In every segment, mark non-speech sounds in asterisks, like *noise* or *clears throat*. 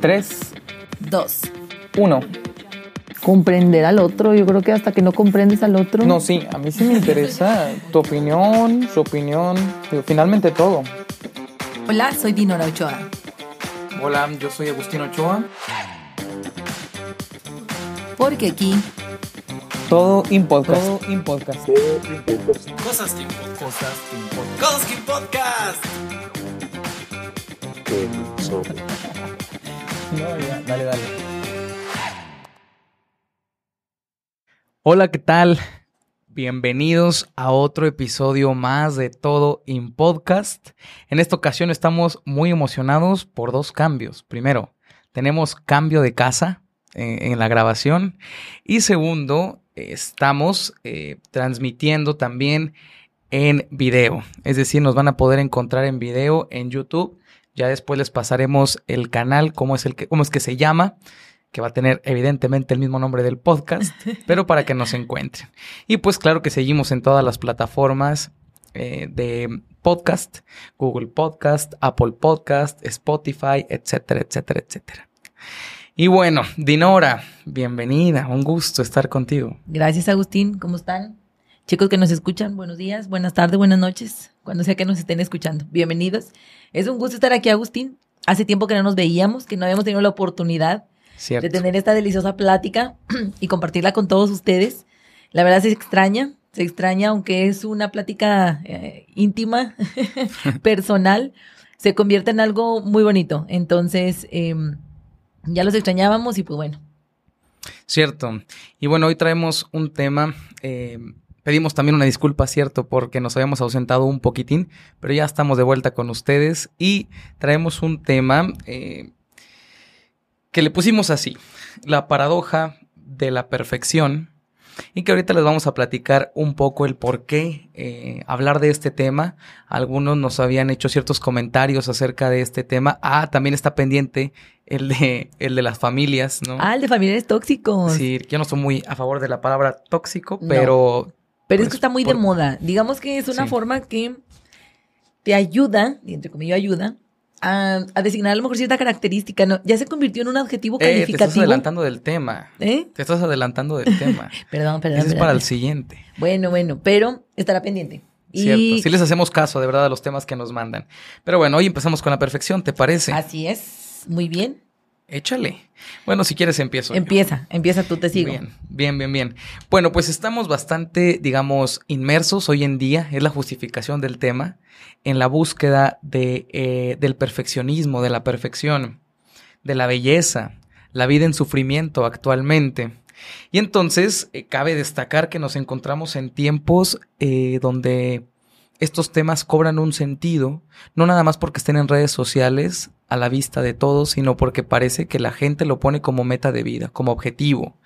3, Dos. 1. Comprender al otro. Yo creo que hasta que no comprendes al otro. No, sí, a mí sí me interesa tu opinión, su opinión, digo, finalmente todo. Hola, soy Dinora Ochoa. Hola, yo soy Agustín Ochoa. Porque aquí Todo in podcast. Todo in podcast. Cosas Kim Podcast. Cosas Kim Podcast. No, ya, *laughs* dale, dale. Hola, ¿qué tal? Bienvenidos a otro episodio más de Todo in Podcast. En esta ocasión estamos muy emocionados por dos cambios. Primero, tenemos cambio de casa eh, en la grabación. Y segundo, estamos eh, transmitiendo también en video. Es decir, nos van a poder encontrar en video en YouTube. Ya después les pasaremos el canal, cómo es, el que, cómo es que se llama, que va a tener evidentemente el mismo nombre del podcast, *laughs* pero para que nos encuentren. Y pues claro que seguimos en todas las plataformas eh, de podcast, Google Podcast, Apple Podcast, Spotify, etcétera, etcétera, etcétera. Y bueno, Dinora, bienvenida, un gusto estar contigo. Gracias, Agustín. ¿Cómo están? Chicos que nos escuchan, buenos días, buenas tardes, buenas noches, cuando sea que nos estén escuchando. Bienvenidos. Es un gusto estar aquí, Agustín. Hace tiempo que no nos veíamos, que no habíamos tenido la oportunidad Cierto. de tener esta deliciosa plática *clears throat* y compartirla con todos ustedes. La verdad se extraña, se extraña, aunque es una plática eh, íntima, *laughs* *laughs* personal, se convierte en algo muy bonito. Entonces, eh, ya los extrañábamos y pues bueno, Cierto. Y bueno, hoy traemos un tema. eh, pedimos también una disculpa, cierto, porque nos habíamos ausentado un poquitín, pero ya estamos de vuelta con ustedes y traemos un tema eh, que le pusimos así: la paradoja de la perfección. Y que ahorita les vamos a platicar un poco el por qué eh, hablar de este tema. Algunos nos habían hecho ciertos comentarios acerca de este tema. Ah, también está pendiente el de, el de las familias, ¿no? ah, el de familiares tóxicos. Sí, yo no estoy muy a favor de la palabra tóxico, No. Pero es que está muy de moda. Digamos que es una Sí. forma que te ayuda, y entre comillas ayuda, a, a designar a lo mejor cierta característica. ¿no? Ya se convirtió en un adjetivo eh, te estás calificativo. adelantando del tema. ¿Eh? Te estás adelantando del tema. *laughs* Perdón, perdón. Ese es para el siguiente. Bueno, bueno, pero estará pendiente. Cierto. Y Sí les hacemos caso, de verdad, a los temas que nos mandan. Pero bueno, hoy empezamos con la perfección, ¿te parece? así es. Muy bien. Échale. Bueno, si quieres empiezo. yo. Empieza, empieza tú, te sigo. Bien, bien, bien, bien. Bueno, pues estamos bastante, digamos, inmersos hoy en día, es la justificación del tema, en la búsqueda de, eh, del perfeccionismo, de la perfección, de la belleza, la vida en sufrimiento actualmente. Y entonces eh, cabe destacar que nos encontramos en tiempos eh, donde estos temas cobran un sentido, no nada más porque estén en redes sociales a la vista de todos, sino porque parece que la gente lo pone como meta de vida, como objetivo,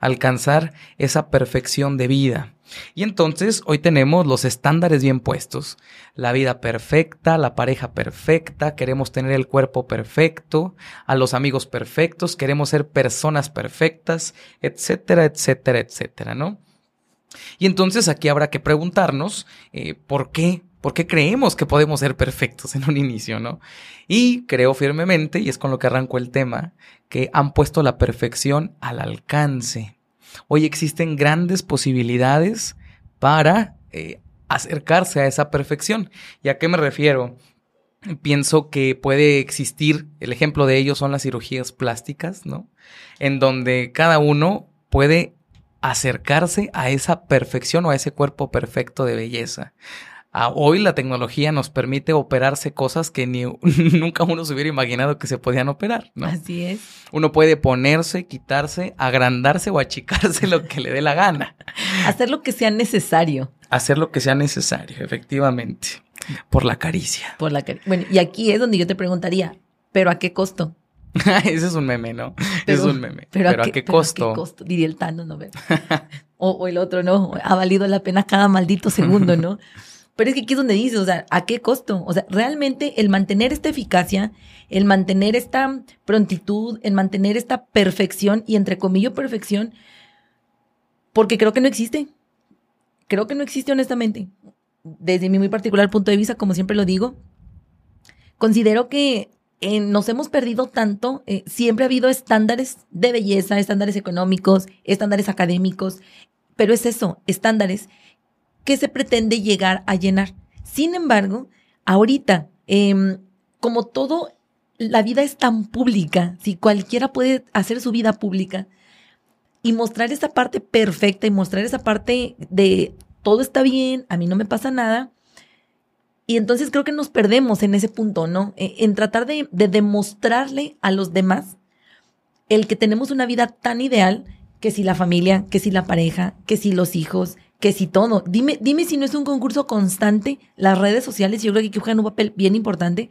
alcanzar esa perfección de vida. Y entonces hoy tenemos los estándares bien puestos, la vida perfecta, la pareja perfecta, queremos tener el cuerpo perfecto, a los amigos perfectos, queremos ser personas perfectas, etcétera, etcétera, etcétera, ¿no? Y entonces aquí habrá que preguntarnos eh, por qué, por qué creemos que podemos ser perfectos en un inicio, ¿no? Y creo firmemente, y es con lo que arranco el tema, que han puesto la perfección al alcance. Hoy existen grandes posibilidades para eh, acercarse a esa perfección. ¿Y a qué me refiero? Pienso que puede existir, el ejemplo de ello son las cirugías plásticas, ¿no? En donde cada uno puede acercarse a esa perfección o a ese cuerpo perfecto de belleza. A hoy la tecnología nos permite operarse cosas que ni, *laughs* nunca uno se hubiera imaginado que se podían operar, ¿no? Así es. Uno puede ponerse, quitarse, agrandarse o achicarse *laughs* lo que le dé la gana. Hacer lo que sea necesario Hacer lo que sea necesario, efectivamente. Por la caricia. por la cari- Bueno, y aquí es donde yo te preguntaría, ¿pero a qué costo? *laughs* Ese es un meme, ¿no? Pero- es un meme. Pero, Pero, a qué, costo? ¿A qué costo? Diría el Tano, ¿no? o, o el otro, ¿no? Ha valido la pena cada maldito segundo, ¿no? Pero es que aquí es donde dices, o sea, ¿a qué costo? O sea, realmente el mantener esta eficacia, el mantener esta prontitud, el mantener esta perfección, y entre comillas perfección, porque creo que no existe. Creo que no existe honestamente. Desde mi muy particular punto de vista, como siempre lo digo, considero que eh, nos hemos perdido tanto. eh, siempre ha habido estándares de belleza, estándares económicos, estándares académicos, pero es eso, estándares que se pretende llegar a llenar. Sin embargo, ahorita, em, como todo, la vida es tan pública, si cualquiera puede hacer su vida pública y mostrar esa parte perfecta y mostrar esa parte de todo está bien, a mí no me pasa nada. Y entonces creo que nos perdemos en ese punto, ¿no? Eh, En tratar de demostrarle a los demás el que tenemos una vida tan ideal que si la familia, que si la pareja, que si los hijos, que si todo. Dime, dime si no es un concurso constante. Las redes sociales, yo creo que juegan un papel bien importante.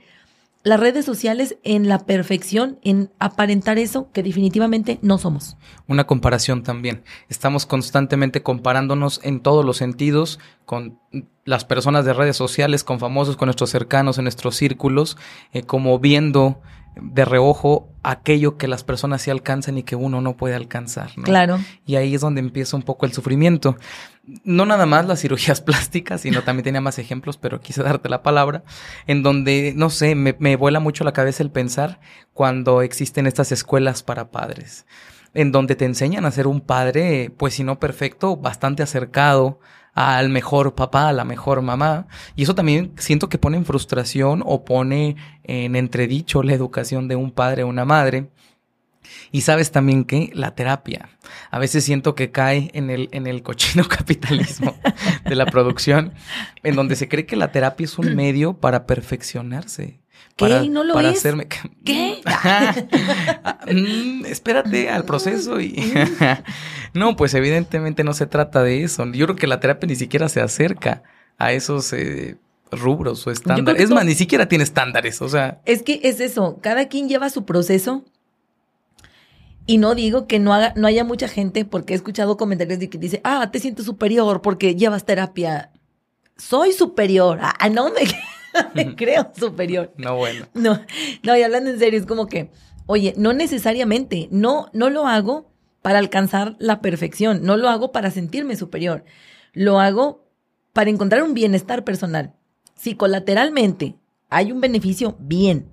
Las redes sociales en la perfección, en aparentar eso que definitivamente no somos. Una comparación también. Estamos constantemente comparándonos en todos los sentidos con las personas de redes sociales, con famosos, con nuestros cercanos, en nuestros círculos, eh, como viendo de reojo aquello que las personas sí alcanzan y que uno no puede alcanzar. ¿no? Claro. Y ahí es donde empieza un poco el sufrimiento. No nada más las cirugías *laughs* plásticas, sino también tenía más ejemplos, pero quise darte la palabra, en donde, no sé, me, me vuela mucho la cabeza el pensar cuando existen estas escuelas para padres, en donde te enseñan a ser un padre, pues si no perfecto, bastante acercado al mejor papá, a la mejor mamá. Y eso también siento que pone en frustración o pone en entredicho la educación de un padre o una madre. Y sabes también que la terapia. A veces siento que cae en el, en el cochino *laughs* capitalismo de la producción, en donde se cree que la terapia es un medio para perfeccionarse. ¿Qué? Para, ¿Y no lo para es? hacerme... ¿Qué? *laughs* Mm, espérate al proceso y... *laughs* no, pues evidentemente no se trata de eso. Yo creo que la terapia ni siquiera se acerca a esos eh, rubros o estándares. Es más, ni siquiera tiene estándares. O sea, Es que es eso, cada quien lleva su proceso. Y no digo que no, haga, no haya mucha gente, porque he escuchado comentarios de que dice, ah, te sientes superior porque llevas terapia. Soy superior. Ah, no me, *laughs* *laughs* me creo superior. no bueno. No, no, y hablando en serio, es como que, oye, no necesariamente, no, no lo hago para alcanzar la perfección, no lo hago para sentirme superior, lo hago para encontrar un bienestar personal. Si colateralmente hay un beneficio, bien,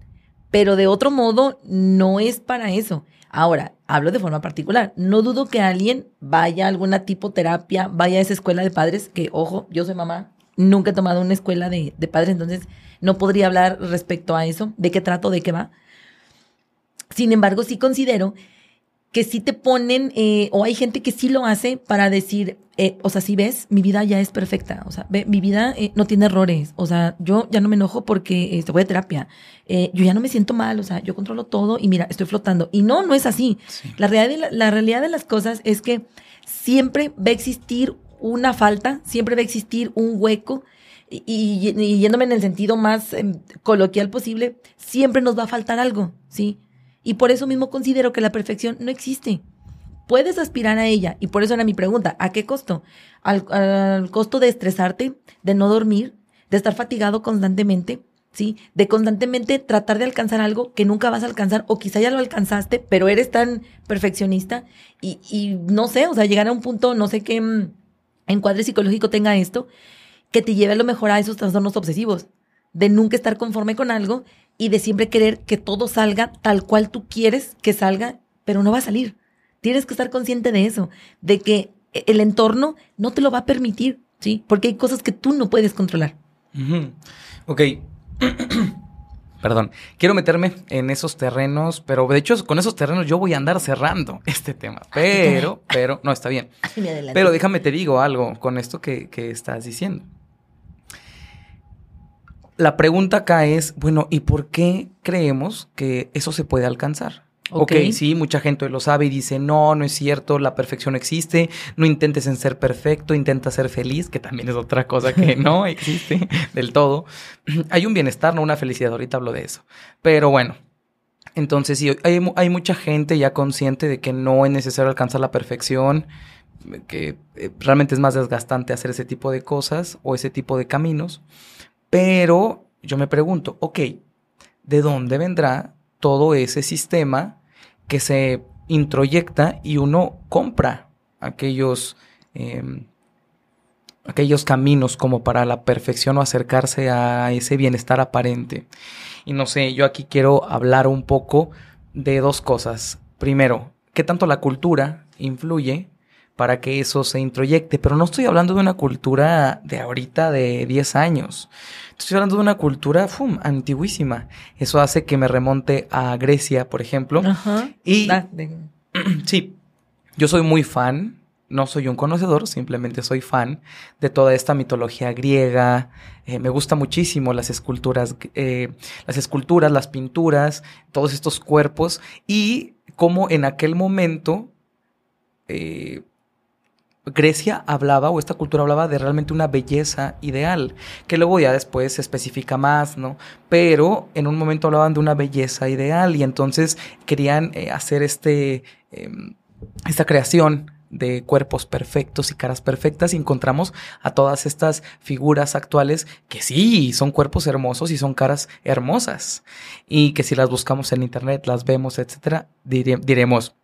pero de otro modo no es para eso. Ahora, hablo de forma particular. No dudo que alguien vaya a alguna tipo terapia, vaya a esa escuela de padres, que ojo, yo soy mamá, nunca he tomado una escuela de, de padres, entonces no podría hablar respecto a eso, de qué trato, de qué va. Sin embargo, sí considero que sí te ponen, eh, o hay gente que sí lo hace para decir, eh, o sea, si ves, mi vida ya es perfecta, o sea, ve, mi vida eh, no tiene errores, o sea, yo ya no me enojo porque este, voy a terapia, yo ya no me siento mal, o sea, yo controlo todo y mira, estoy flotando. Y no, no es así. Sí. La, realidad de la, la realidad de las cosas es que siempre va a existir una falta, siempre va a existir un hueco. Y, yéndome en el sentido más em, coloquial posible, siempre nos va a faltar algo, ¿sí? Y por eso mismo considero que la perfección no existe. Puedes aspirar a ella, y por eso era mi pregunta, ¿a qué costo? Al, al costo de estresarte, de no dormir, de estar fatigado constantemente, ¿sí? De constantemente tratar de alcanzar algo que nunca vas a alcanzar, o quizá ya lo alcanzaste, pero eres tan perfeccionista, y, y no sé, o sea, llegar a un punto, no sé qué mm, encuadre psicológico tenga esto, que te lleve a lo mejor a esos trastornos obsesivos, de nunca estar conforme con algo y de siempre querer que todo salga tal cual tú quieres que salga, pero no va a salir. Tienes que estar consciente de eso, de que el entorno no te lo va a permitir, ¿sí? Porque hay cosas que tú no puedes controlar. Ok. *clears throat* Perdón. Quiero meterme en esos terrenos, pero de hecho con esos terrenos yo voy a andar cerrando *laughs* este tema. Pero, pero, no, está bien. *laughs* Pero déjame te digo algo con esto que, que estás diciendo. La pregunta acá es, bueno, ¿y por qué creemos que eso se puede alcanzar? Ok. ok, sí, mucha gente lo sabe y dice, no, no es cierto, la perfección no existe, no intentes en ser perfecto, intenta ser feliz, que también es otra cosa que *laughs* no existe del todo. Hay un bienestar, no una felicidad, ahorita hablo de eso. Pero bueno, entonces sí, hay, hay mucha gente ya consciente de que no es necesario alcanzar la perfección, que eh, realmente es más desgastante hacer ese tipo de cosas o ese tipo de caminos. Pero yo me pregunto, ok, ¿de dónde vendrá todo ese sistema que se introyecta y uno compra aquellos, em, aquellos caminos como para la perfección o acercarse a ese bienestar aparente. Y no sé, yo aquí quiero hablar un poco de dos cosas. Primero, qué tanto la cultura influye para que eso se introyecte, pero no estoy hablando de una cultura de ahorita de 10 años. Estoy hablando de una cultura fum, antiguísima. Eso hace que me remonte a Grecia, por ejemplo. Ajá. Y Ah, *clears throat* sí, yo soy muy fan, no soy un conocedor, simplemente soy fan de toda esta mitología griega. Eh, me gusta muchísimo las esculturas, eh, las esculturas, las pinturas, todos estos cuerpos y cómo en aquel momento eh, Grecia hablaba o esta cultura hablaba de realmente una belleza ideal, que luego ya después se especifica más, ¿no? Pero en un momento hablaban de una belleza ideal y entonces querían eh, hacer este, eh, esta creación de cuerpos perfectos y caras perfectas y encontramos a todas estas figuras actuales que sí, son cuerpos hermosos y son caras hermosas y que si las buscamos en internet, las vemos, etcétera, dire- diremos,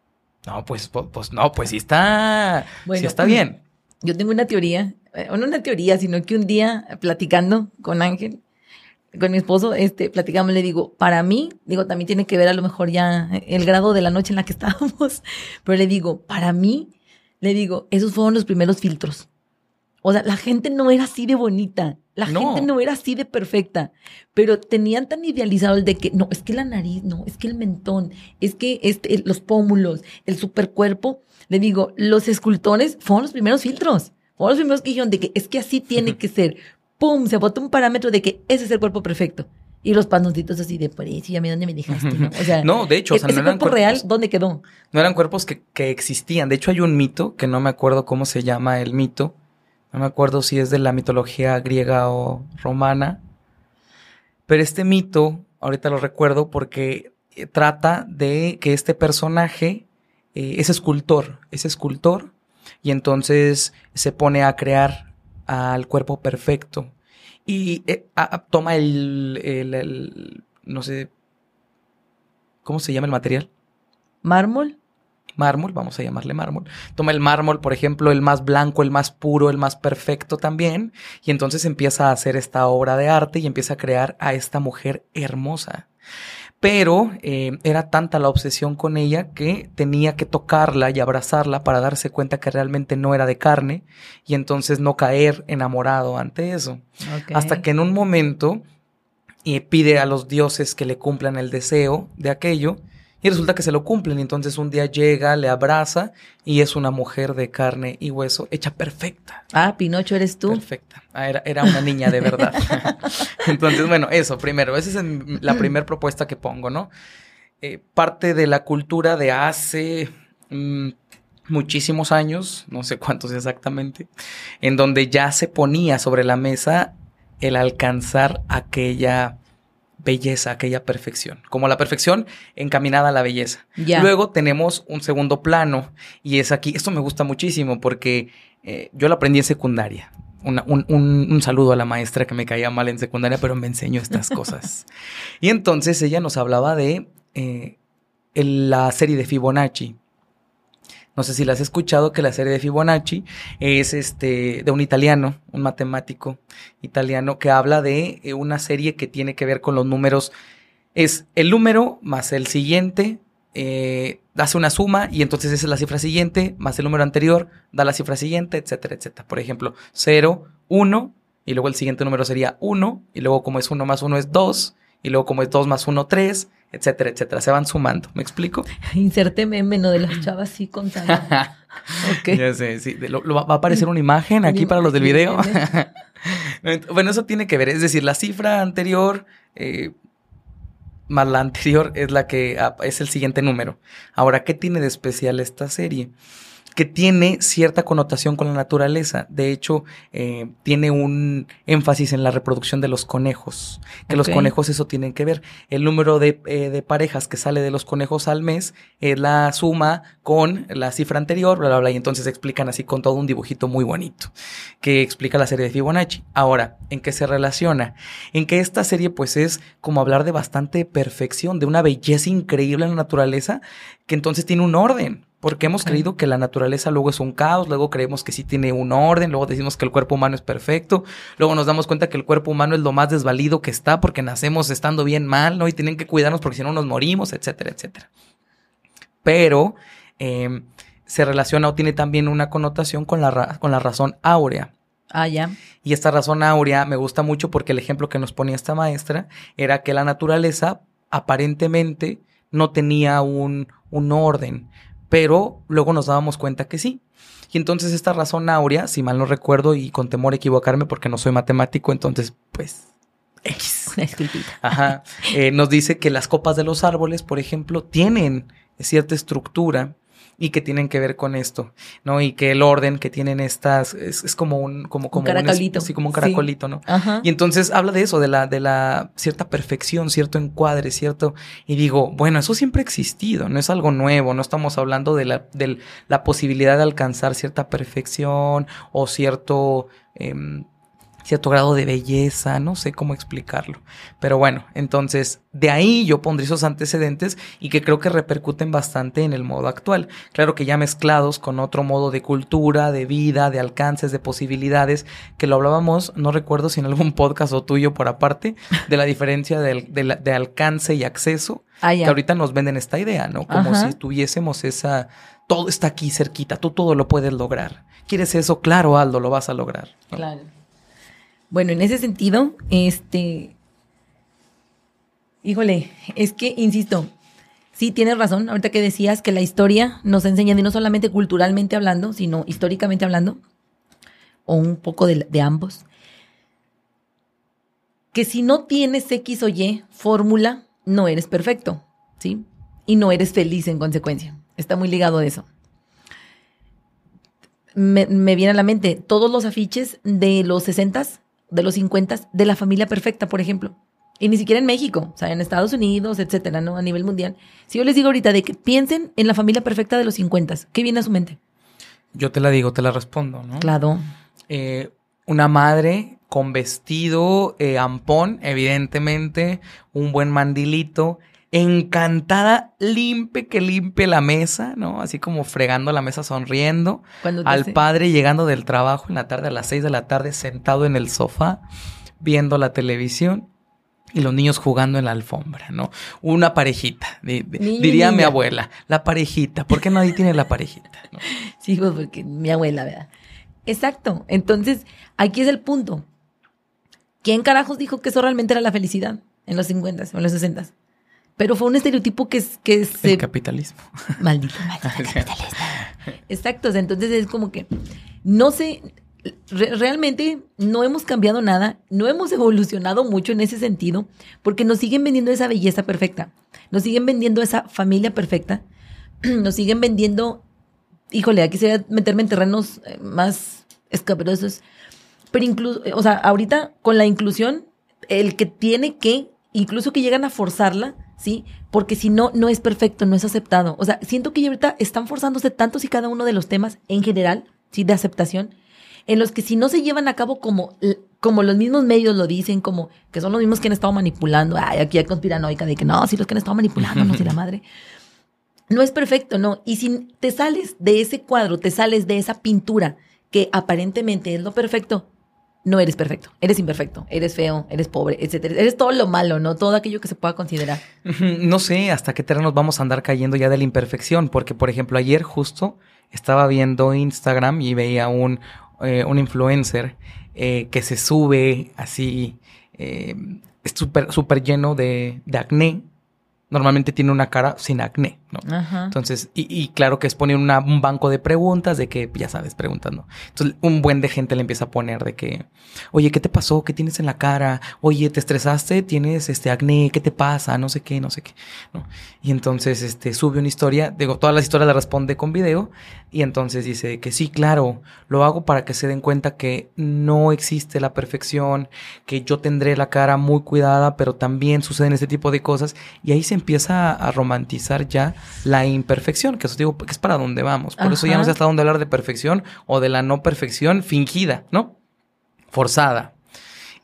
no, pues, pues, no, pues sí está, sí está bien. Yo tengo una teoría, eh, no una teoría, sino que un día eh, platicando con Ángel, con mi esposo, este, platicamos, le digo, para mí, digo, también tiene que ver a lo mejor ya el grado de la noche en la que *laughs* estábamos, pero le digo, para mí, le digo, esos fueron los primeros filtros. O sea, la gente no era así de bonita, la No. gente no era así de perfecta, pero tenían tan idealizado el de que, no, es que la nariz, no, es que el mentón, es que este, los pómulos, el supercuerpo. Le digo, los escultores fueron los primeros filtros, fueron los primeros que dijeron de que es que así tiene que ser. ¡Pum! Se botó un parámetro de que ese es el cuerpo perfecto. Y los panoncitos así de, por eso, ya me dónde me dejaste, ¿no? O sea, *laughs* No, de hecho, o sea, ese no eran cuerpo real, ¿dónde quedó? No eran cuerpos que, que existían. De hecho, hay un mito, que no me acuerdo cómo se llama el mito. No me acuerdo si es de la mitología griega o romana. Pero este mito, ahorita lo recuerdo porque eh, trata de que este personaje eh, es escultor, es escultor, y entonces se pone a crear al cuerpo perfecto. Y eh, toma el- el- no sé, ¿cómo se llama el material? ¿Mármol? Mármol, vamos a llamarle mármol. Toma el mármol, por ejemplo, el más blanco, el más puro, el más perfecto también, y entonces empieza a hacer esta obra de arte y empieza a crear a esta mujer hermosa. Pero eh, era tanta la obsesión con ella que tenía que tocarla y abrazarla para darse cuenta que realmente no era de carne y entonces no caer enamorado ante eso. Hasta que en un momento y pide a los dioses que le cumplan el deseo de aquello y resulta que se lo cumplen. Y entonces un día llega, le abraza y es una mujer de carne y hueso hecha perfecta. Ah, Pinocho, ¿eres tú? Perfecta. Ah, era, era una niña de verdad. *laughs* *laughs* entonces, bueno, eso primero. Esa es la primera propuesta que pongo, ¿no? Eh, parte de la cultura de hace mm, muchísimos años, no sé cuántos exactamente, en donde ya se ponía sobre la mesa el alcanzar aquella belleza, aquella perfección, como la perfección encaminada a la belleza. Luego tenemos un segundo plano y es aquí, esto me gusta muchísimo porque eh, yo lo aprendí en secundaria. Una- un, un- un saludo a la maestra que me caía mal en secundaria, pero me enseñó estas *laughs* cosas. y entonces ella nos hablaba de eh, el- la serie de Fibonacci. No sé si la has escuchado, que la serie de Fibonacci es este de un italiano, un matemático italiano, que habla de eh, una serie que tiene que ver con los números. Es el número más el siguiente, eh, hace una suma y entonces esa es la cifra siguiente, más el número anterior, da la cifra siguiente, etcétera, etcétera. Por ejemplo, 0, 1, y luego el siguiente número sería 1, y luego como es 1 más 1 es 2, y luego como es 2 más 1, 3, etcétera, etcétera. Se van sumando, ¿me explico? *laughs* Inserté meme, ¿no? De las chavas así contando. *laughs* Ok. Ya sé, sí. de- lo- lo va va a aparecer una imagen aquí para los del video. *laughs* bueno, eso tiene que ver. Es decir, la cifra anterior eh, más la anterior es la que ah, es el siguiente número. Ahora, ¿qué tiene de especial esta serie? Que tiene cierta connotación con la naturaleza. De hecho, eh, tiene un énfasis en la reproducción de los conejos. Que los conejos eso tienen que ver. El número de, eh, de parejas que sale de los conejos al mes es la suma con la cifra anterior, bla, bla, bla. Y entonces explican así con todo un dibujito muy bonito que explica la serie de Fibonacci. Ahora, ¿en qué se relaciona? En que esta serie pues es como hablar de bastante perfección, de una belleza increíble en la naturaleza, que entonces tiene un orden. Porque hemos creído que la naturaleza luego es un caos, luego creemos que sí tiene un orden, luego decimos que el cuerpo humano es perfecto, luego nos damos cuenta que el cuerpo humano es lo más desvalido que está porque nacemos estando bien mal, ¿no? Y tienen que cuidarnos porque si no nos morimos, etcétera, etcétera. Pero eh, se relaciona o tiene también una connotación con la, con la razón áurea. Ah, ya. Y esta razón áurea me gusta mucho porque el ejemplo que nos ponía esta maestra era que la naturaleza aparentemente no tenía un, un orden, pero luego nos dábamos cuenta que sí. Y entonces esta razón áurea, si mal no recuerdo y con temor a equivocarme porque no soy matemático, entonces pues X. *laughs* Una. Ajá. Eh, nos dice que las copas de los árboles, por ejemplo, tienen cierta estructura y que tienen que ver con esto, ¿no? Y que el orden que tienen estas es, es como un como como caracolito. sí, como un Sí. caracolito, ¿no? Ajá. Y entonces habla de eso, de la, de la cierta perfección, cierto encuadre, cierto. Y digo, bueno, eso siempre ha existido, no es algo nuevo, no estamos hablando de la, de la posibilidad de alcanzar cierta perfección o cierto, em, cierto grado de belleza, no sé cómo explicarlo. Pero bueno, entonces de ahí yo pondré esos antecedentes y que creo que repercuten bastante en el modo actual. Claro que ya mezclados con otro modo de cultura, de vida, de alcances, de posibilidades, que lo hablábamos, no recuerdo si en algún podcast o tuyo por aparte, de la diferencia de, alcance y acceso, Ah, que ahorita nos venden esta idea, ¿no? Como Ajá. si tuviésemos esa, todo está aquí cerquita, tú todo lo puedes lograr. ¿Quieres eso? Claro, Aldo, lo vas a lograr. ¿no? Claro. Bueno, en ese sentido, este. Híjole, es que, insisto, sí tienes razón, ahorita que decías que la historia nos enseña, y no solamente culturalmente hablando, sino históricamente hablando, o un poco de, ambos, que si no tienes X o Y fórmula, no eres perfecto, ¿sí? Y no eres feliz en consecuencia. Está muy ligado a eso me, me viene a la mente todos los afiches de los 60s, de los 50s, de la familia perfecta, por ejemplo. Y ni siquiera en México, o sea, en Estados Unidos, etcétera, ¿no? A nivel mundial. Si yo les digo ahorita de que piensen en la familia perfecta de los 50s, ¿qué viene a su mente? Yo te la digo, te la respondo, ¿no? Claro. eh, una madre con vestido eh, ampón, evidentemente, un buen mandilito, encantada, limpie que limpie la mesa, ¿no? Así como fregando la mesa, sonriendo. Al padre llegando del trabajo en la tarde, a las seis de la tarde, sentado en el sofá, viendo la televisión. Y los niños jugando en la alfombra, ¿no? Una parejita, di- di- diría mi abuela, la parejita. ¿Por qué nadie tiene la parejita? no? *laughs* Sí, pues porque mi abuela, ¿verdad? Exacto. Entonces, aquí es el punto. ¿Quién carajos dijo que eso realmente era la felicidad en los 50 o en los 60 Pero fue un estereotipo que, es- que se El capitalismo. Maldito, *laughs* maldito capitalista. Exacto, entonces es como que no sé, re- realmente no hemos cambiado nada, no hemos evolucionado mucho en ese sentido, porque nos siguen vendiendo esa belleza perfecta, nos siguen vendiendo esa familia perfecta, *clears throat* nos siguen vendiendo, híjole, aquí se va a meterme en terrenos eh, más escabrosos, pero incluso, o sea, ahorita con la inclusión, el que tiene que, incluso que llegan a forzarla, ¿sí? Porque si no, no es perfecto, no es aceptado. O sea, siento que ahorita están forzándose tantos y cada uno de los temas en general, ¿sí? De aceptación, en los que si no se llevan a cabo como, como los mismos medios lo dicen, como que son los mismos que han estado manipulando, ay, aquí hay conspiranoica de que no, sí, los que han estado manipulando, no sé la madre. No es perfecto, no. Y si te sales de ese cuadro, te sales de esa pintura que aparentemente es lo perfecto, no eres perfecto, eres imperfecto, eres feo, eres pobre, etcétera. Eres todo lo malo, ¿no? Todo aquello que se pueda considerar. No sé hasta qué terrenos vamos a andar cayendo ya de la imperfección, porque por ejemplo ayer justo estaba viendo Instagram y veía un, eh, un influencer eh, que se sube así, eh, súper súper lleno de, de acné. Normalmente tiene una cara sin acné, ¿no? Ajá. Entonces, y, y claro que es poner una- un banco de preguntas, de que, ya sabes, preguntando. Entonces, un buen de gente le empieza a poner de que, oye, ¿qué te pasó? ¿Qué tienes en la cara? Oye, ¿te estresaste? ¿Tienes este acné? ¿Qué te pasa? No sé qué, no sé qué. ¿no? Y entonces, este, sube una historia, digo, todas las historias las responde con video, y entonces dice que sí, claro, lo hago para que se den cuenta que no existe la perfección, que yo tendré la cara muy cuidada, pero también suceden este tipo de cosas, y ahí se empieza a romantizar ya la imperfección, que eso digo que es para dónde vamos. Por eso ya no sé hasta dónde hablar de perfección o de la no perfección fingida, ¿no? Forzada.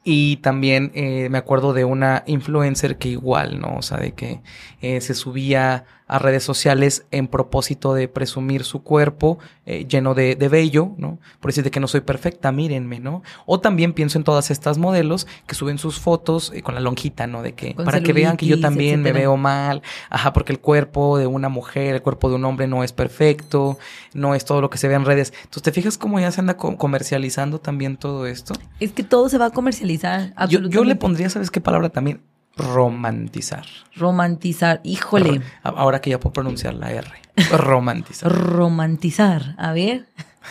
Y también eh, me acuerdo de una influencer que igual, ¿no? O sea, de que eh, se subía a redes sociales en propósito de presumir su cuerpo eh, lleno de, de vello, ¿no? Por decir de que no soy perfecta, mírenme, ¿no? O también pienso en todas estas modelos que suben sus fotos eh, con la lonjita, ¿no? De que Con para que vean que yo también me veo mal, ajá, porque el cuerpo de una mujer, el cuerpo de un hombre no es perfecto, no es todo lo que se ve en redes. Entonces, ¿te fijas cómo ya se anda co- comercializando también todo esto? Es que todo se va a comercializar. Yo, yo le pondría, ¿sabes qué palabra también? Romantizar. Romantizar. Híjole. Ahora que ya puedo pronunciar la R. *laughs* Romantizar. Romantizar. A ver.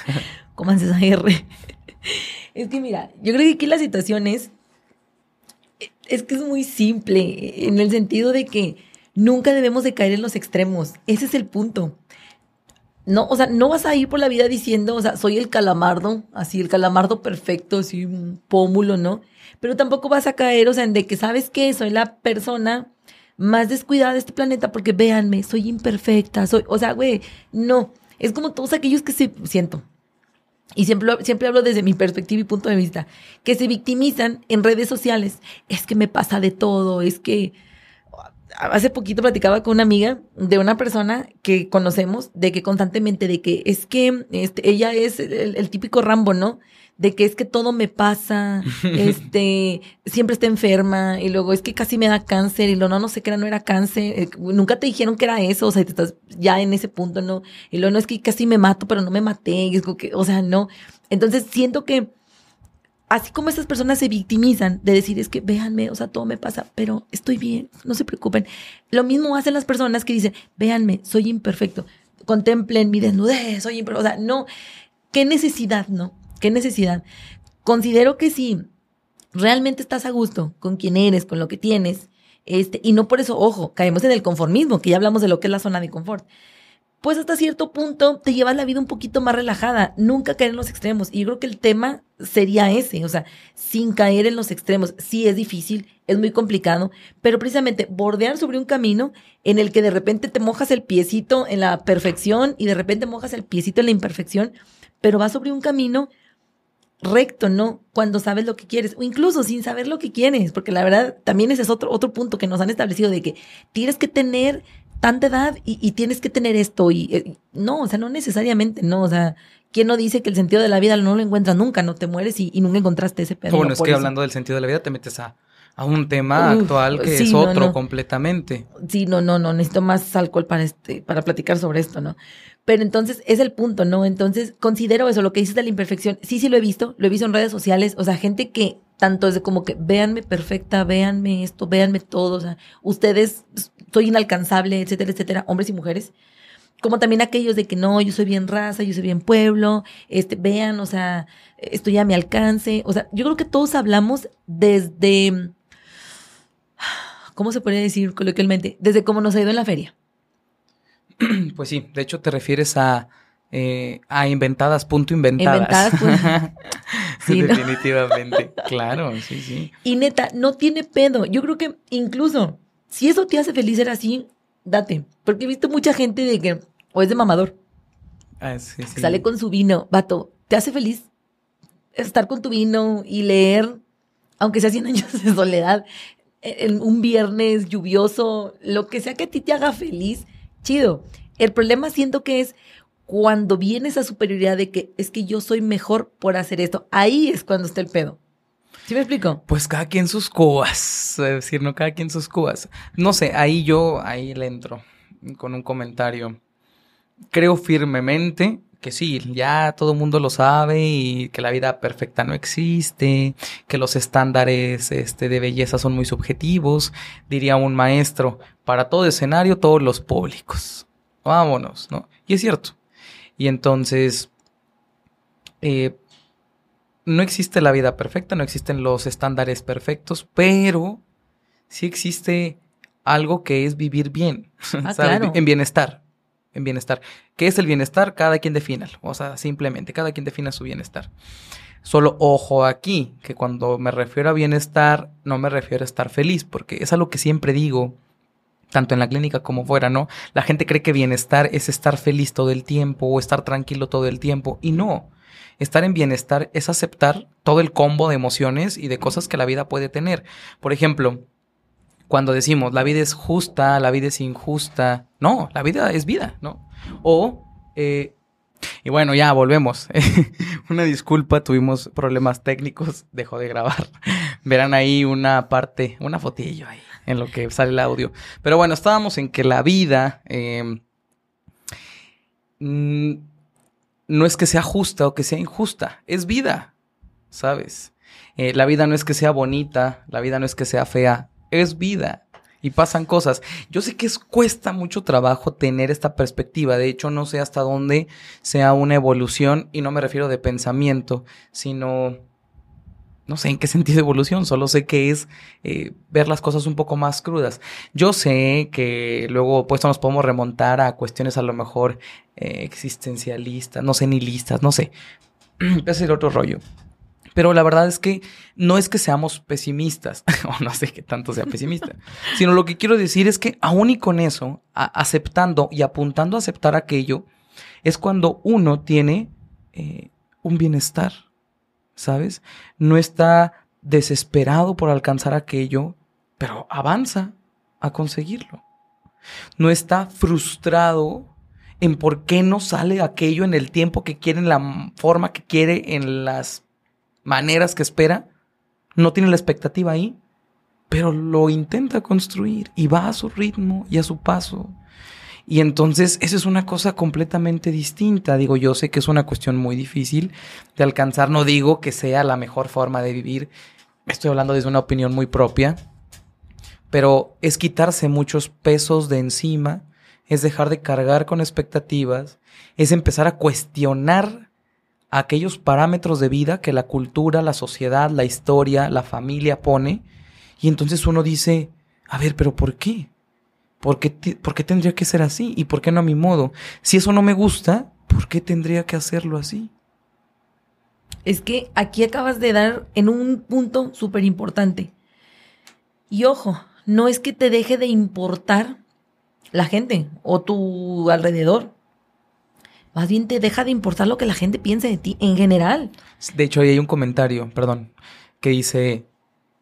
*laughs* ¿Cómo haces esa R? Es que mira, yo creo que aquí la situación es. Es que es muy simple. En el sentido de que nunca debemos de caer en los extremos. Ese es el punto. No, o sea, no vas a ir por la vida diciendo, o sea, soy el calamardo, así, el calamardo perfecto, así, un pómulo, ¿no? Pero tampoco vas a caer, o sea, en de que, ¿sabes qué? Soy la persona más descuidada de este planeta porque véanme, soy imperfecta, soy, o sea, güey, no. Es como todos aquellos que se, siento, y siempre, siempre hablo desde mi perspectiva y punto de vista, que se victimizan en redes sociales. Es que me pasa de todo, es que hace poquito platicaba con una amiga de una persona que conocemos, de que constantemente, de que es que este, ella es el, el típico Rambo, ¿no? De que es que todo me pasa, *laughs* este, siempre está enferma, y luego es que casi me da cáncer, y luego no, no sé qué era, no era cáncer, eh, nunca te dijeron que era eso, o sea, te estás ya en ese punto, ¿no? Y luego no es que casi me mato, pero no me maté, y es que, o sea, no. Entonces siento que así como estas personas se victimizan de decir es que véanme, o sea, todo me pasa, pero estoy bien, no se preocupen. Lo mismo hacen las personas que dicen, véanme, soy imperfecto, contemplen mi desnudez, soy imperfecto. O sea, no, qué necesidad, ¿no? Qué necesidad. Considero que si realmente estás a gusto con quien eres, con lo que tienes, este, y no por eso, ojo, caemos en el conformismo, que ya hablamos de lo que es la zona de confort pues hasta cierto punto te llevas la vida un poquito más relajada, nunca caer en los extremos. Y yo creo que el tema sería ese, o sea, sin caer en los extremos. Sí es difícil, es muy complicado, pero precisamente bordear sobre un camino en el que de repente te mojas el piecito en la perfección y de repente mojas el piecito en la imperfección, pero vas sobre un camino recto, ¿no? Cuando sabes lo que quieres, o incluso sin saber lo que quieres, porque la verdad también ese es otro, otro punto que nos han establecido de que tienes que tener tanta edad y, y tienes que tener esto y eh, no, o sea, no necesariamente, no, o sea, ¿quién no dice que el sentido de la vida no lo encuentras nunca? No te mueres y, y nunca encontraste ese pedo. Bueno, no es que eso. hablando del sentido de la vida te metes a, a un tema Uf, actual que sí, es otro no. completamente. Sí, no, no, no, necesito más alcohol para este, para platicar sobre esto, ¿no? Pero entonces es el punto, ¿no? Entonces considero eso, lo que dices de la imperfección. Sí, sí lo he visto, lo he visto en redes sociales, o sea, gente que tanto es de como que véanme perfecta, véanme esto, véanme todo, o sea, ustedes, soy inalcanzable, etcétera, etcétera, hombres y mujeres. Como también aquellos de que no, yo soy bien raza, yo soy bien pueblo, este, vean, o sea, estoy a mi alcance. O sea, yo creo que todos hablamos desde, ¿cómo se puede decir coloquialmente? Desde cómo nos ha ido en la feria. *clears throat* Pues sí, de hecho te refieres a, eh, a inventadas, punto inventadas. Inventadas, pues. *laughs* Sí, ¿no? Definitivamente. *laughs* Claro, sí, sí. Y neta, no tiene pedo. Yo creo que incluso si eso te hace feliz ser así, date. Porque he visto mucha gente de que, o es de mamador, Ah, sí, sí. sale con su vino, vato, ¿te hace feliz estar con tu vino y leer, aunque sea 100 años de soledad, en un viernes lluvioso, lo que sea que a ti te haga feliz, chido. El problema siento que es cuando viene esa superioridad de que es que yo soy mejor por hacer esto. Ahí es cuando está el pedo. ¿Sí me explico? Pues cada quien sus cubas, es decir, no cada quien sus cubas. No sé, ahí yo, ahí le entro con un comentario. Creo firmemente que sí, ya todo el mundo lo sabe y que la vida perfecta no existe, que los estándares este, de belleza son muy subjetivos, diría un maestro, para todo escenario, todos los públicos. Vámonos, ¿no? Y es cierto. Y entonces, eh, no existe la vida perfecta, no existen los estándares perfectos, pero sí existe algo que es vivir bien, *laughs* Ah. En bienestar, en bienestar. ¿Qué es el bienestar? Cada quien defina, o sea, simplemente, cada quien defina su bienestar. Solo ojo aquí, que cuando me refiero a bienestar, no me refiero a estar feliz, porque es algo que siempre digo, tanto en la clínica como fuera, ¿no? La gente cree que bienestar es estar feliz todo el tiempo o estar tranquilo todo el tiempo, y no. Estar en bienestar es aceptar todo el combo de emociones y de cosas que la vida puede tener. Por ejemplo, cuando decimos la vida es justa, la vida es injusta. No, la vida es vida, ¿no? O, eh, y bueno, ya volvemos. *laughs* una disculpa, tuvimos problemas técnicos, *laughs* dejó de grabar. Verán ahí una parte, una fotillo ahí en lo que sale el audio. Pero bueno, estábamos en que la vida mm, no es que sea justa o que sea injusta, es vida, ¿sabes? Eh, la vida no es que sea bonita, la vida no es que sea fea, es vida. Y pasan cosas. Yo sé que es, cuesta mucho trabajo tener esta perspectiva. De hecho, no sé hasta dónde sea una evolución, y no me refiero de pensamiento, sino no sé en qué sentido evolución, solo sé que es eh, ver las cosas un poco más crudas. Yo sé que luego pues nos podemos remontar a cuestiones a lo mejor eh, existencialistas, no sé, ni listas, no sé. *clears throat* Ese es el otro rollo. Pero la verdad es que no es que seamos pesimistas, *laughs* o no sé qué tanto sea pesimista, *laughs* sino lo que quiero decir es que aún y con eso, aceptando y apuntando a aceptar aquello, es cuando uno tiene eh, un bienestar ¿sabes? No está desesperado por alcanzar aquello, pero avanza a conseguirlo. No está frustrado en por qué no sale aquello en el tiempo que quiere, en la forma que quiere, en las maneras que espera. No tiene la expectativa ahí, pero lo intenta construir y va a su ritmo y a su paso. Y entonces esa es una cosa completamente distinta. Digo, yo sé que es una cuestión muy difícil de alcanzar. No digo que sea la mejor forma de vivir. Estoy hablando desde una opinión muy propia. Pero es quitarse muchos pesos de encima. Es dejar de cargar con expectativas. Es empezar a cuestionar aquellos parámetros de vida que la cultura, la sociedad, la historia, la familia pone. Y entonces uno dice, a ver, pero ¿por qué? ¿Por qué, tendría que ser así? ¿Y por qué no a mi modo? Si eso no me gusta, ¿por qué tendría que hacerlo así? Es que aquí acabas de dar en un punto súper importante. Y ojo, no es que te deje de importar la gente o tu alrededor. Más bien te deja de importar lo que la gente piense de ti en general. De hecho, ahí hay un comentario, perdón, que dice,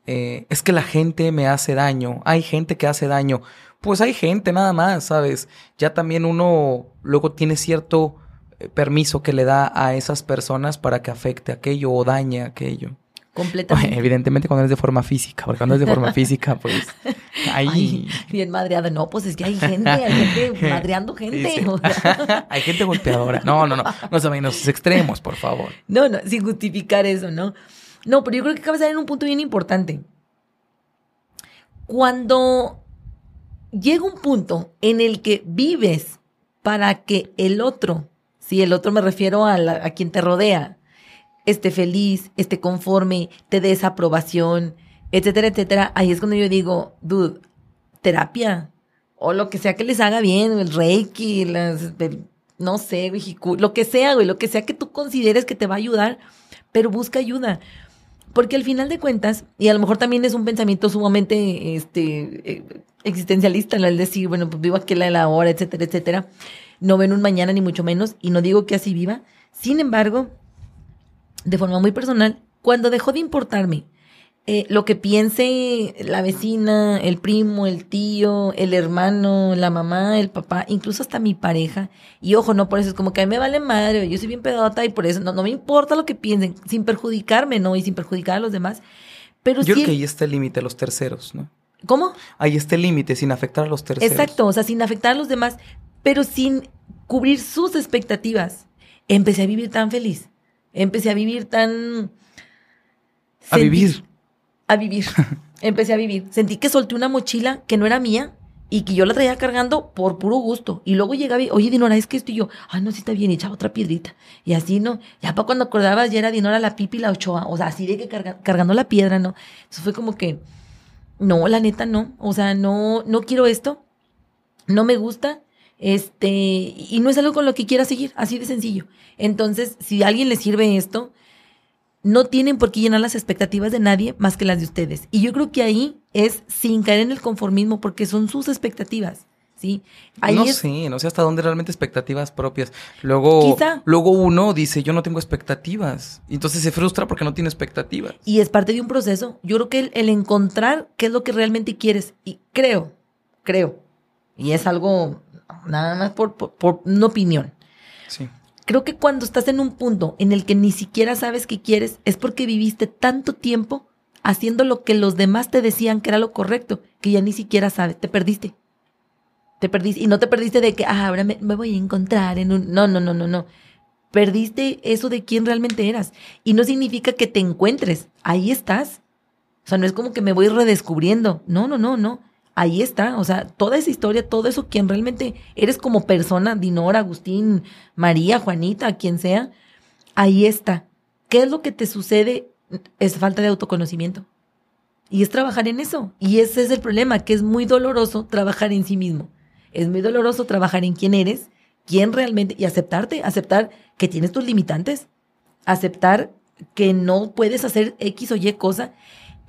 eh, es que la gente me hace daño, hay gente que hace daño pues hay gente nada más, ¿sabes? Ya también uno luego tiene cierto eh, permiso que le da a esas personas para que afecte aquello o dañe aquello. Completamente. evidentemente cuando es de forma física, porque cuando es de forma física, pues *laughs* ahí... bien madreada. No, pues es que hay gente, hay gente *laughs* madreando gente. *laughs* hay gente golpeadora. No, no, no. No se vayan a esos extremos, por favor. No, no, sin justificar eso, ¿no? No, pero yo creo que acabas de dar en un punto bien importante. Cuando llega un punto en el que vives para que el otro, si el otro me refiero a, a quien te rodea, esté feliz, esté conforme, te dé aprobación, etcétera, etcétera, ahí es cuando yo digo, dude, terapia, o lo que sea que les haga bien, el reiki, las, no sé, lo que sea, güey, lo que sea que tú consideres que te va a ayudar, pero busca ayuda. Porque al final de cuentas, y a lo mejor también es un pensamiento sumamente este, eh, existencialista, el decir, bueno, pues vivo aquí la, la hora, etcétera, etcétera. No ven un mañana ni mucho menos, y no digo que así viva. Sin embargo, de forma muy personal, cuando dejó de importarme eh, lo que piense la vecina, el primo, el tío, el hermano, la mamá, el papá, incluso hasta mi pareja. Y ojo, no por eso es como que a mí me vale madre, yo soy bien pedota y por eso no, no me importa lo que piensen, sin perjudicarme, ¿no? Y sin perjudicar a los demás. Pero yo creo que ahí está el límite a los terceros, ¿no? ¿Cómo? Ahí está el límite, sin afectar a los terceros. Exacto, o sea, sin afectar a los demás, pero sin cubrir sus expectativas. Empecé a vivir tan feliz. Empecé a vivir tan... A vivir. A vivir. *laughs* Empecé a vivir. Sentí que solté una mochila que no era mía y que yo la traía cargando por puro gusto. Y luego llegaba y, oye, Dinora, es que esto y yo, ay, no, sí está bien, y echaba otra piedrita. Y así, ¿no? Ya para cuando acordabas, ya era Dinora la pipi y la ochoa. O sea, así de que cargando la piedra, ¿no? Eso fue como que no, la neta no. O sea, no, no quiero esto. No me gusta. Este, y no es algo con lo que quiera seguir, así de sencillo. Entonces, si a alguien le sirve esto, no tienen por qué llenar las expectativas de nadie más que las de ustedes. Y yo creo que ahí es sin caer en el conformismo, porque son sus expectativas. ¿sí? no es- sé, no sé hasta dónde realmente expectativas propias. Luego, Quizá. luego uno dice, yo no tengo expectativas. Y entonces se frustra porque no tiene expectativas. Y es parte de un proceso. Yo creo que el, el encontrar qué es lo que realmente quieres, y creo, creo, y es algo nada más por, por, por una opinión. Sí. Creo que cuando estás en un punto en el que ni siquiera sabes qué quieres, es porque viviste tanto tiempo haciendo lo que los demás te decían que era lo correcto, que ya ni siquiera sabes, te perdiste. Te perdiste. Y no te perdiste de que, ah, ahora me, me voy a encontrar en un... No, no, no, no, no. Perdiste eso de quién realmente eras. Y no significa que te encuentres. Ahí estás. O sea, no es como que me voy redescubriendo. No, no, no, no. Ahí está. O sea, toda esa historia, todo eso, quien realmente eres como persona, Dinora, Agustín, María, Juanita, quien sea, ahí está. ¿Qué es lo que te sucede? Es falta de autoconocimiento. Y es trabajar en eso. Y ese es el problema, que es muy doloroso trabajar en sí mismo. Es muy doloroso trabajar en quién eres, quién realmente, y aceptarte, aceptar que tienes tus limitantes, aceptar que no puedes hacer X o Y cosa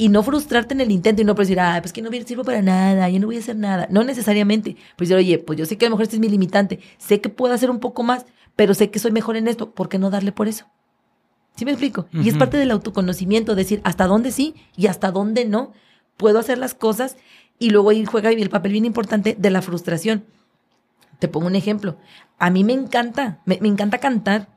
y no frustrarte en el intento y no decir, ah, pues que no sirvo para nada, yo no voy a hacer nada. No necesariamente. Pues decir, oye, pues yo sé que a lo mejor este es mi limitante, sé que puedo hacer un poco más, pero sé que soy mejor en esto, ¿por qué no darle por eso? ¿Sí me explico? Y es parte del autoconocimiento, decir hasta dónde sí y hasta dónde no puedo hacer las cosas y luego ahí juega el papel bien importante de la frustración. Te pongo un ejemplo. A mí me encanta, me, me encanta cantar.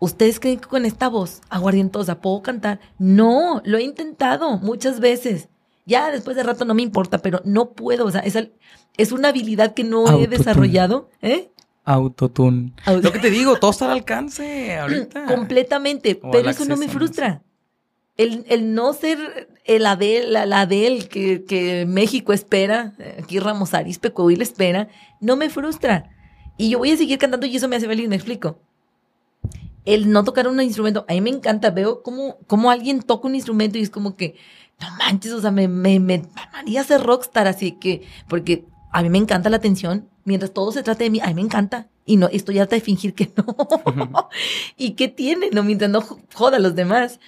¿Ustedes creen que con esta voz aguardientosa puedo cantar? No, lo he intentado muchas veces. Ya después de rato no me importa, pero no puedo. O sea, es, al- es una habilidad que no he desarrollado. ¿eh? Autotune. Auto- Lo que te digo, todo está al alcance ahorita. Completamente, O pero eso no me no frustra. El, el no ser el Adel, la, la Adel que, que México espera, eh, aquí Ramos Arizpe, Coahuila espera, no me frustra. Y yo voy a seguir cantando y eso me hace feliz, me explico. El no tocar un instrumento, a mí me encanta, veo cómo, cómo alguien toca un instrumento y es como que, no manches, o sea, me, me, me mamaría ser rockstar, así que, porque a mí me encanta la atención, mientras todo se trate de mí, a mí me encanta. Y no, estoy harta de fingir que no. *laughs* ¿Y qué tiene? No, mientras no joda a los demás.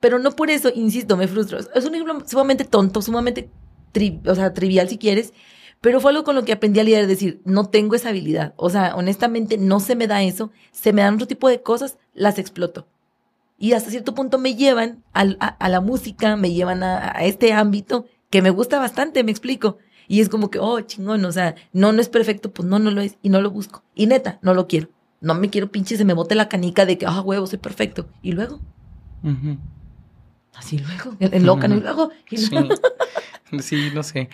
Pero no por eso, insisto, me frustro. Es un ejemplo sumamente tonto, sumamente tri- o sea, trivial si quieres, pero fue algo con lo que aprendí a lidiar, decir, no tengo esa habilidad. O sea, honestamente no se me da eso, se me dan otro tipo de cosas, las exploto. Y hasta cierto punto me llevan a, a la música, me llevan a, a este ámbito que me gusta bastante, me explico. Y es como que, oh, chingón, o sea, no, no es perfecto, pues no, no lo es, y no lo busco. Y neta, no lo quiero. No me quiero pinche, se me bote la canica de que, ah, huevo, soy perfecto. Y luego, así luego, en, en loca, ¿no? y luego, y Sí. luego. Sí, no sé.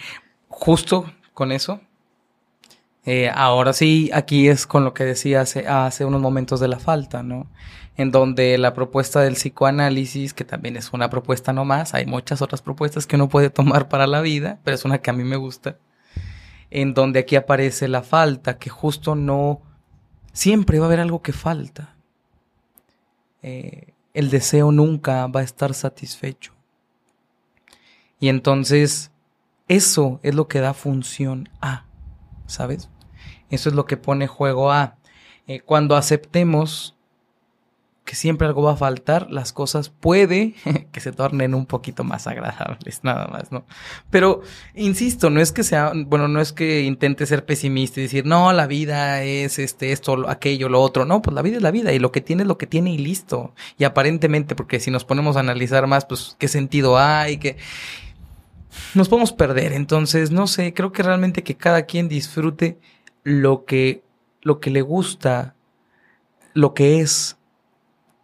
Justo con eso. eh, ahora sí, aquí es con lo que decía hace, unos momentos de la falta, ¿no? En donde la propuesta del psicoanálisis, que también es una propuesta no más, hay muchas otras propuestas que uno puede tomar para la vida, pero es una que a mí me gusta. En donde aquí aparece la falta, que justo no. Siempre va a haber algo que falta. Eh, el deseo nunca va a estar satisfecho. Y entonces, eso es lo que da función a, ¿sabes? Eso es lo que pone juego a. Eh, cuando aceptemos que siempre algo va a faltar, las cosas puede *laughs* que se tornen un poquito más agradables, nada más, ¿no? Pero, insisto, no es que sea, bueno, no es que intente ser pesimista y decir, no, la vida es este, esto, lo- aquello, lo otro. No, pues la vida es la vida y lo que tiene es lo que tiene y listo. Y aparentemente, porque si nos ponemos a analizar más, pues, ¿qué sentido hay? ¿Qué, nos podemos perder. Entonces, no sé, creo que realmente que cada quien disfrute lo que, lo que le gusta, lo que es,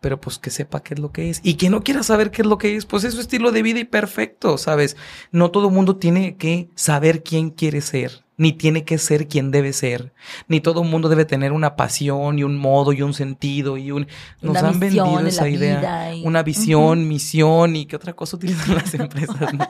pero pues que sepa qué es lo que es. Y que no quiera saber qué es lo que es, pues es su estilo de vida y perfecto, ¿sabes? No todo mundo tiene que saber quién quiere ser, ni tiene que ser quien debe ser, ni todo mundo debe tener una pasión y un modo y un sentido y un... Nos Una han vendido en esa idea. y- Una visión, misión y qué otra cosa utilizan las *laughs* empresas. ¿no?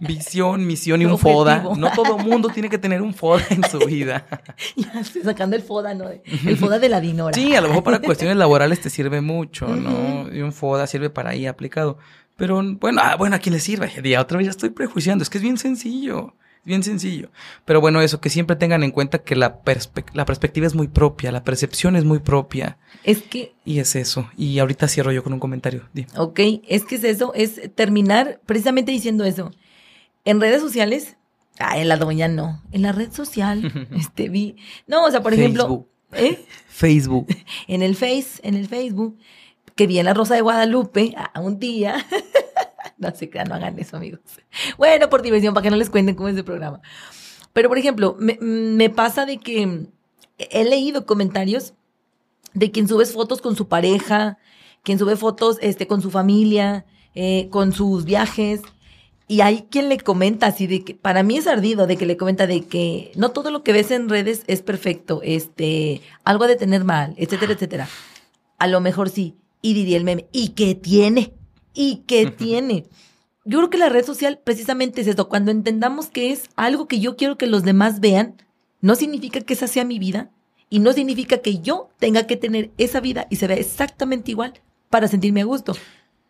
Visión, misión y un Objetivo. FODA. No todo mundo tiene que tener un FODA en su vida. *laughs* Ya estoy sacando el foda, ¿no? El foda de la dinora. Sí, a lo mejor para cuestiones laborales te sirve mucho, ¿no? Y un FODA sirve para ahí aplicado. Pero bueno, ah, bueno, ¿a quién le sirve? Ya otra vez ya estoy prejuiciando. Es que es bien sencillo. Bien sencillo. Pero bueno, eso, que siempre tengan en cuenta que la, perspe- la perspectiva es muy propia, la percepción es muy propia. Es que, Y es eso. Y ahorita cierro yo con un comentario. Ok, es que es eso, es terminar precisamente diciendo eso. En redes sociales Ah, en la doña no. En la red social, *laughs* este, vi. No, o sea, por ejemplo. *laughs* Facebook. ¿eh? *laughs* Facebook. En el Face, en el Facebook, que vi en la Rosa de Guadalupe a un día. *laughs* no se crean, no hagan eso, amigos. Bueno, por diversión, para que no les cuenten cómo es el programa. Pero, por ejemplo, me, me pasa de que he leído comentarios de quien sube fotos con su pareja, quien sube fotos este, con su familia, eh, con sus viajes. Y hay quien le comenta así de que, para mí es ardido, de que le comenta de que no todo lo que ves en redes es perfecto, este, algo de tener mal, etcétera, etcétera. A lo mejor sí. Y diría el meme, ¿y qué tiene? ¿Y qué tiene? Yo creo que la red social precisamente es esto, cuando entendamos que es algo que yo quiero que los demás vean, no significa que esa sea mi vida y no significa que yo tenga que tener esa vida y se vea exactamente igual para sentirme a gusto.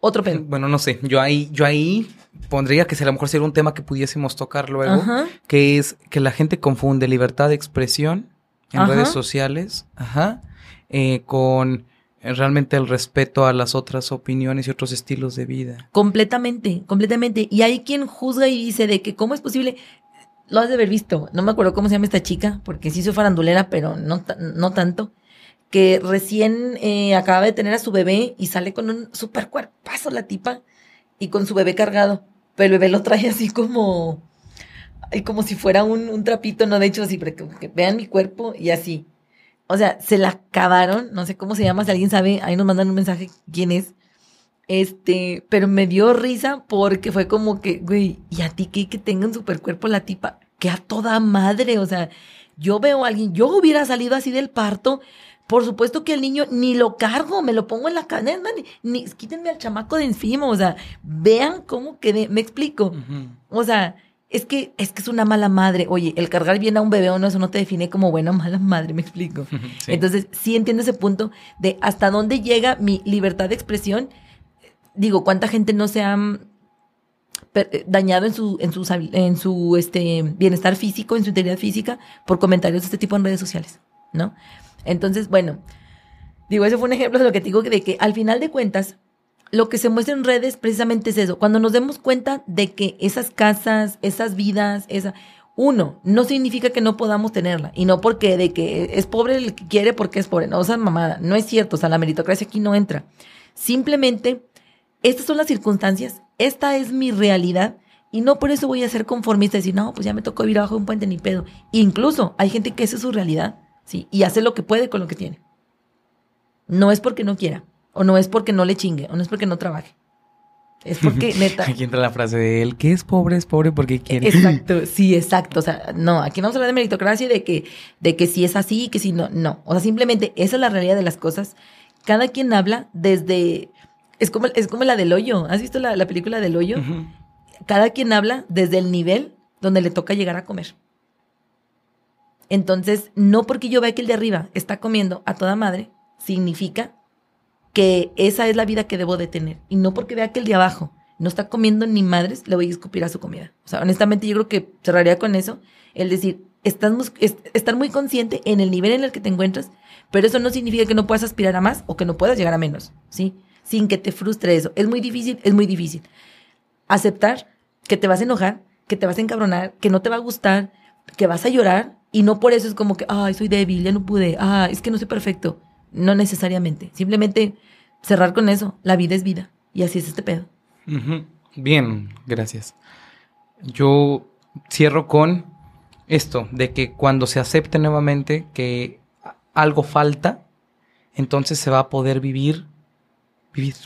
Otro pedo. Bueno, no sé, yo ahí, yo ahí pondría que a lo mejor sería un tema que pudiésemos tocar luego, que es que la gente confunde libertad de expresión en redes sociales, ajá, eh, con realmente el respeto a las otras opiniones y otros estilos de vida. Completamente, completamente. Y hay quien juzga y dice de que cómo es posible, lo has de haber visto, no me acuerdo cómo se llama esta chica, porque sí soy farandulera, pero no, no tanto que recién eh, acaba de tener a su bebé y sale con un super cuerpazo la tipa y con su bebé cargado. Pero el bebé lo trae así como, como si fuera un, un trapito, no de hecho, así, que, vean mi cuerpo y así. O sea, se la acabaron, no sé cómo se llama, si alguien sabe, ahí nos mandan un mensaje quién es. Este, pero me dio risa porque fue como que, güey, ¿y a ti qué que tenga un super cuerpo la tipa? Que a toda madre, o sea, yo veo a alguien, yo hubiera salido así del parto, por supuesto que el niño ni lo cargo, me lo pongo en la cadena, ni, quítenme al chamaco de encima, o sea, vean cómo quedé, me explico. O sea, es que, es que es una mala madre. Oye, el cargar bien a un bebé o no, eso no te define como buena o mala madre, me explico. *laughs* Entonces, sí entiendo ese punto de hasta dónde llega mi libertad de expresión. Digo, cuánta gente no se ha eh, dañado en su, en su, en su este, bienestar físico, en su integridad física, por comentarios de este tipo en redes sociales, ¿no? Entonces, bueno, digo, ese fue un ejemplo de lo que te digo, de que al final de cuentas, lo que se muestra en redes precisamente es eso. Cuando nos demos cuenta de que esas casas, esas vidas, esa... Uno, no significa que no podamos tenerla. Y no porque de que es pobre el que quiere porque es pobre. No, o mamada. No es cierto. O sea, la meritocracia aquí no entra. Simplemente, estas son las circunstancias. Esta es mi realidad. Y no por eso voy a ser conformista y decir, no, pues ya me tocó vivir abajo de un puente ni pedo. Incluso hay gente que esa es su realidad. ¿sí? Y hace lo que puede con lo que tiene. No es porque no quiera, o no es porque no le chingue, o no es porque no trabaje. Es porque, *laughs* neta. Aquí entra la frase de él, que es pobre, es pobre porque quiere. Exacto, sí, exacto. O sea, no, aquí no vamos a hablar de meritocracia de que, de que si es así, que si no, no. O sea, simplemente esa es la realidad de las cosas. Cada quien habla desde. Es como, es como la del hoyo. ¿Has visto la, película del hoyo? Cada quien habla desde el nivel donde le toca llegar a comer. Entonces, no porque yo vea que el de arriba está comiendo a toda madre, significa que esa es la vida que debo de tener. Y no porque vea que el de abajo no está comiendo ni madres, le voy a escupir a su comida. O sea, honestamente yo creo que cerraría con eso, el decir, estás, estar muy consciente en el nivel en el que te encuentras, pero eso no significa que no puedas aspirar a más o que no puedas llegar a menos, ¿sí? Sin que te frustre eso. Es muy difícil, es muy difícil. Aceptar que te vas a enojar, que te vas a encabronar, que no te va a gustar, que vas a llorar, y no por eso es como que, ay, soy débil, ya no pude, ah, es que no soy perfecto. No necesariamente. Simplemente cerrar con eso. La vida es vida. Y así es este pedo. Bien, gracias. Yo cierro con esto, de que cuando se acepte nuevamente que algo falta, entonces se va a poder vivir, vivir.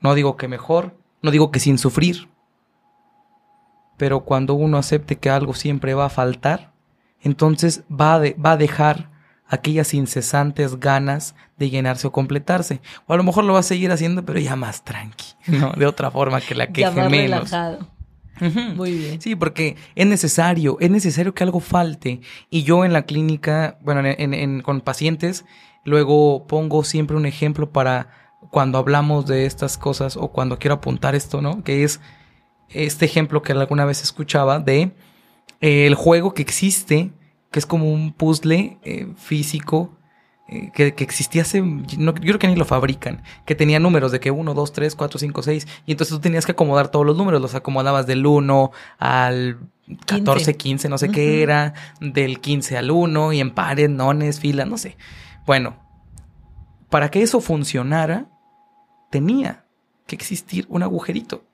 No digo que mejor, no digo que sin sufrir, pero cuando uno acepte que algo siempre va a faltar, entonces va, va a dejar aquellas incesantes ganas de llenarse o completarse. O a lo mejor lo va a seguir haciendo, pero ya más tranqui, *laughs* ¿no? De otra forma que la queje menos. Relajado. Muy bien. Sí, porque es necesario, es necesario que algo falte. Y yo en la clínica, bueno, en, con pacientes, luego pongo siempre un ejemplo para cuando hablamos de estas cosas o cuando quiero apuntar esto, ¿no? Que es este ejemplo que alguna vez escuchaba de el juego que existe, que es como un puzzle eh, físico, eh, que, existía hace, yo creo que ni lo fabrican, que tenía números de que 1, 2, 3, 4, 5, 6, y entonces tú tenías que acomodar todos los números, los acomodabas del 1 al 14, 15, no sé qué era, del 15 al 1 y en pares, nones, filas, no sé. Bueno, para que eso funcionara, tenía que existir un agujerito.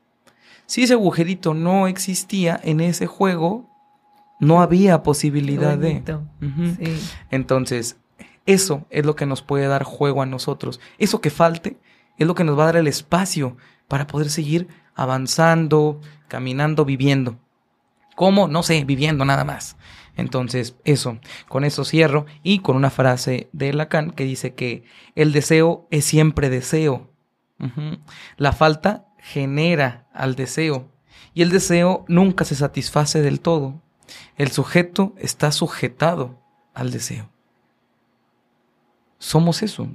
Si ese agujerito no existía en ese juego, no había posibilidad de. Sí. Entonces, eso es lo que nos puede dar juego a nosotros. Eso que falte es lo que nos va a dar el espacio para poder seguir avanzando, caminando, viviendo. ¿Cómo? No sé, viviendo nada más. Entonces, eso, con eso cierro y con una frase de Lacan que dice que el deseo es siempre deseo. La falta genera al deseo y el deseo nunca se satisface del todo. El sujeto está sujetado al deseo. Somos eso.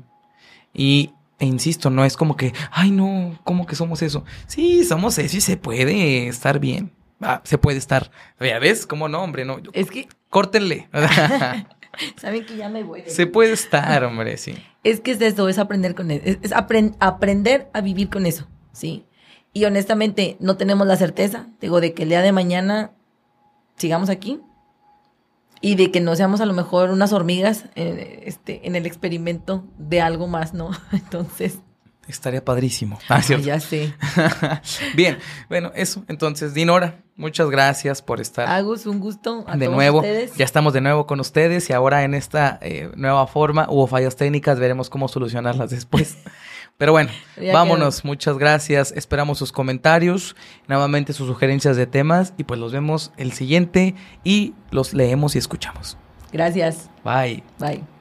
Y, e insisto, no es como que, ay no, ¿cómo que somos eso? Sí, somos eso y se puede estar bien. Ah, se puede estar. Ya ves, ¿cómo no, hombre? No, Es que, córtenle. *laughs* *laughs* ¿saben que ya me voy? se puede estar, hombre, sí. Es que es eso, es aprender con eso. Es, es apren- aprender a vivir con eso, ¿sí? Y honestamente, no tenemos la certeza, digo, de que el día de mañana sigamos aquí y de que no seamos a lo mejor unas hormigas eh, este, en el experimento de algo más, ¿no? *laughs* Entonces, Estaría padrísimo. Ah, ya sé. *laughs* Bien, bueno, eso. Entonces, Dinora, muchas gracias por estar. Agus, un gusto. A de todos nuevo, ustedes. ya estamos de nuevo con ustedes y ahora en esta eh, nueva forma hubo fallas técnicas, veremos cómo solucionarlas después. *laughs* Pero bueno, Ya vámonos, muchas gracias, esperamos sus comentarios, nuevamente sus sugerencias de temas y pues los vemos el siguiente y los leemos y escuchamos. Gracias. Bye. Bye.